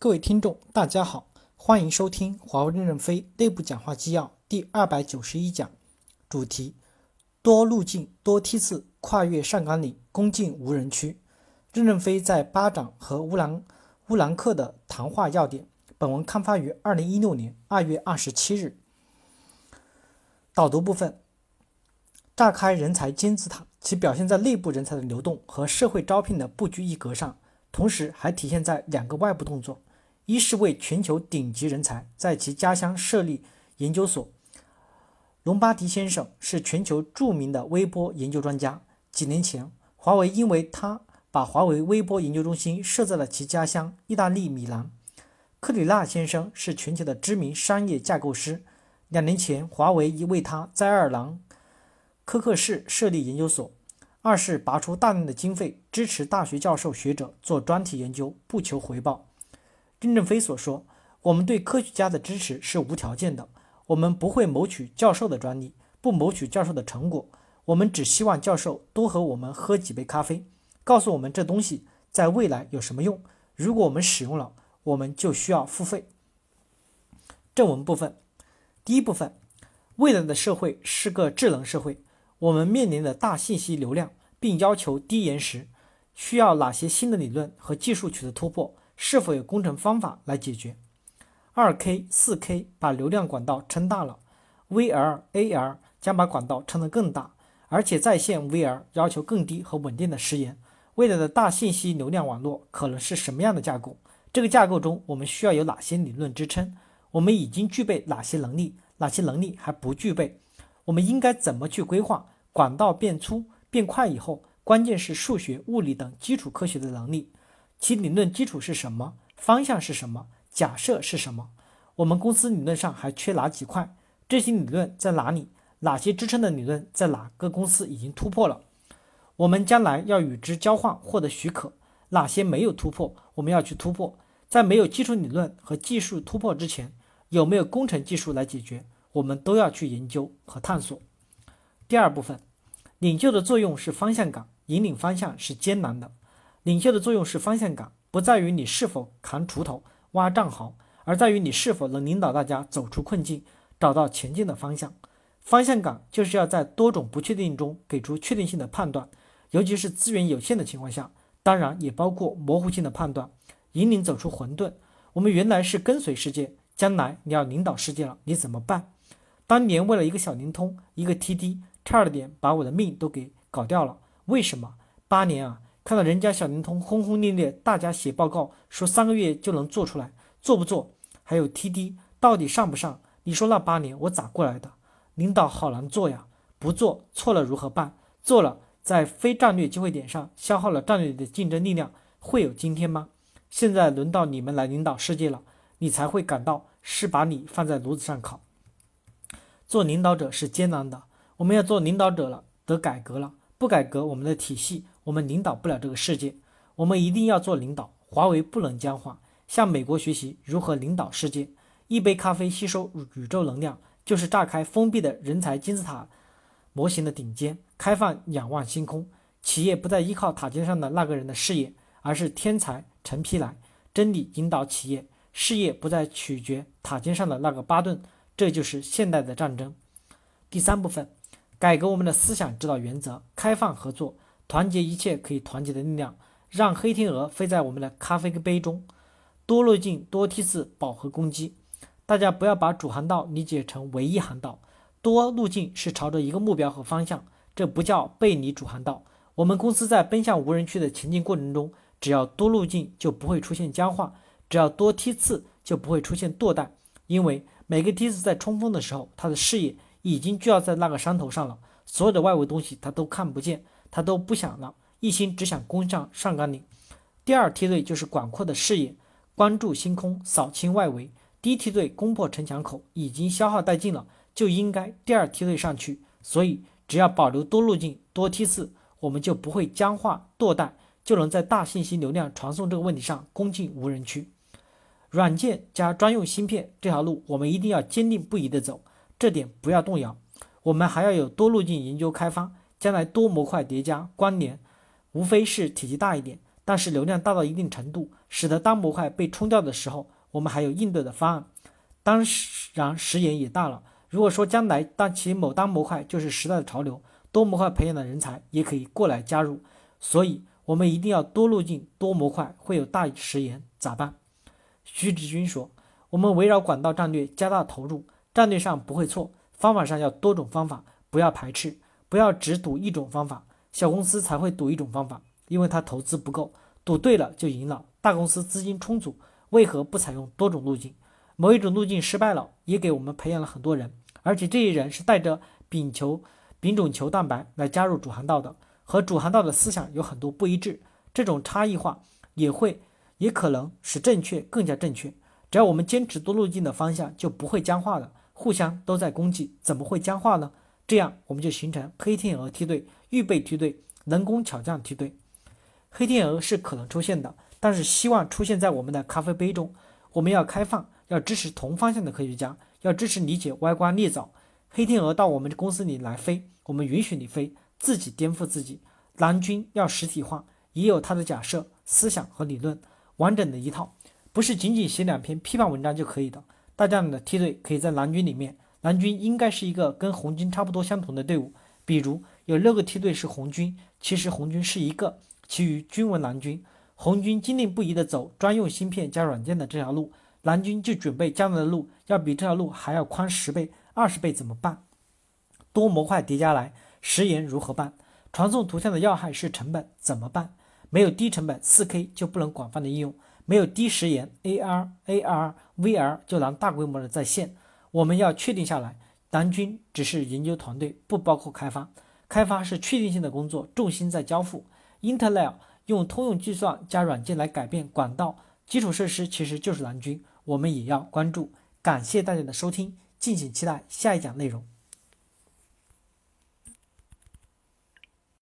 各位听众，大家好，欢迎收听华为任正非内部讲话纪要第二百九十一讲，主题：多路径、多梯次跨越上甘岭，攻进无人区。任正非在巴掌和乌兰乌兰克的谈话要点。本文刊发于二零一六年二月二十七日。导读部分：炸开人才金字塔，其表现在内部人才的流动和社会招聘的不拘一格上，同时还体现在两个外部动作。一是为全球顶级人才在其家乡设立研究所。隆巴迪先生是全球著名的微波研究专家。几年前，华为因为他把华为微波研究中心设在了其家乡意大利米兰。克里纳先生是全球的知名商业架构师。两年前，华为已为他在爱尔兰科克市设立研究所。二是拔出大量的经费支持大学教授学者做专题研究，不求回报。任正非所说：“我们对科学家的支持是无条件的，我们不会谋取教授的专利，不谋取教授的成果，我们只希望教授多和我们喝几杯咖啡，告诉我们这东西在未来有什么用。如果我们使用了，我们就需要付费。”正文部分，第一部分：未来的社会是个智能社会，我们面临的大信息流量，并要求低延时，需要哪些新的理论和技术取得突破？是否有工程方法来解决？二 K、四 K 把流量管道撑大了，VR、AR 将把管道撑得更大，而且在线 VR 要求更低和稳定的时延。未来的大信息流量网络可能是什么样的架构？这个架构中我们需要有哪些理论支撑？我们已经具备哪些能力？哪些能力还不具备？我们应该怎么去规划？管道变粗变快以后，关键是数学、物理等基础科学的能力。其理论基础是什么？方向是什么？假设是什么？我们公司理论上还缺哪几块？这些理论在哪里？哪些支撑的理论在哪个公司已经突破了？我们将来要与之交换，获得许可。哪些没有突破？我们要去突破。在没有基础理论和技术突破之前，有没有工程技术来解决？我们都要去研究和探索。第二部分，领袖的作用是方向感，引领方向是艰难的。领袖的作用是方向感，不在于你是否扛锄头、挖战壕，而在于你是否能领导大家走出困境，找到前进的方向。方向感就是要在多种不确定中给出确定性的判断，尤其是资源有限的情况下，当然也包括模糊性的判断，引领走出混沌。我们原来是跟随世界，将来你要领导世界了，你怎么办？当年为了一个小灵通，一个 TD，差了点把我的命都给搞掉了。为什么？八年啊！看到人家小灵通轰轰烈烈，大家写报告说三个月就能做出来，做不做？还有 TD 到底上不上？你说那八年我咋过来的？领导好难做呀！不做错了如何办？做了在非战略机会点上消耗了战略的竞争力量，会有今天吗？现在轮到你们来领导世界了，你才会感到是把你放在炉子上烤。做领导者是艰难的，我们要做领导者了，得改革了，不改革我们的体系。我们领导不了这个世界，我们一定要做领导。华为不能僵化，向美国学习如何领导世界。一杯咖啡吸收宇宙能量，就是炸开封闭的人才金字塔模型的顶尖，开放仰望星空。企业不再依靠塔尖上的那个人的事业，而是天才成批来。真理引导企业事业，不再取决塔尖上的那个巴顿。这就是现代的战争。第三部分，改革我们的思想指导原则，开放合作。团结一切可以团结的力量，让黑天鹅飞在我们的咖啡杯中。多路径、多梯次饱和攻击。大家不要把主航道理解成唯一航道，多路径是朝着一个目标和方向，这不叫背离主航道。我们公司在奔向无人区的前进过程中，只要多路径就不会出现僵化，只要多梯次就不会出现堕代，因为每个梯次在冲锋的时候，他的视野已经就要在那个山头上了，所有的外围东西他都看不见。他都不想了，一心只想攻向上甘岭。第二梯队就是广阔的视野，关注星空，扫清外围。第一梯队攻破城墙口，已经消耗殆尽了，就应该第二梯队上去。所以，只要保留多路径、多梯次，我们就不会僵化堕代，就能在大信息流量传送这个问题上攻进无人区。软件加专用芯片这条路，我们一定要坚定不移地走，这点不要动摇。我们还要有多路径研究开发。将来多模块叠加关联，无非是体积大一点，但是流量大到一定程度，使得单模块被冲掉的时候，我们还有应对的方案。当然，时延也大了。如果说将来当其某单模块就是时代的潮流，多模块培养的人才也可以过来加入。所以，我们一定要多路径、多模块，会有大时延，咋办？徐志军说：“我们围绕管道战略加大投入，战略上不会错，方法上要多种方法，不要排斥，不要只赌一种方法。小公司才会赌一种方法，因为它投资不够，赌对了就赢了。大公司资金充足，为何不采用多种路径？某一种路径失败了，也给我们培养了很多人，而且这些人是带着丙球、丙种球蛋白来加入主航道的，和主航道的思想有很多不一致，这种差异化也会。”也可能使正确更加正确。只要我们坚持多路径的方向，就不会僵化的。互相都在攻击，怎么会僵化呢？这样我们就形成黑天鹅梯队、预备梯队、能工巧匠梯队。黑天鹅是可能出现的，但是希望出现在我们的咖啡杯中。我们要开放，要支持同方向的科学家，要支持理解歪瓜裂枣。黑天鹅到我们公司里来飞，我们允许你飞，自己颠覆自己。蓝军要实体化，也有他的假设、思想和理论。完整的一套，不是仅仅写两篇批判文章就可以的。大家的梯队可以在蓝军里面，蓝军应该是一个跟红军差不多相同的队伍。比如有六个梯队是红军，其实红军是一个，其余均为蓝军。红军坚定不移地走专用芯片加软件的这条路，蓝军就准备将来的路要比这条路还要宽十倍、二十倍，怎么办？多模块叠加来，时延如何办？传送图像的要害是成本，怎么办？没有低成本四 K 就不能广泛的应用，没有低时延 AR、AR、VR 就难大规模的在线。我们要确定下来，蓝军只是研究团队，不包括开发。开发是确定性的工作，重心在交付。Intel 用通用计算加软件来改变管道基础设施，其实就是蓝军，我们也要关注。感谢大家的收听，敬请期待下一讲内容。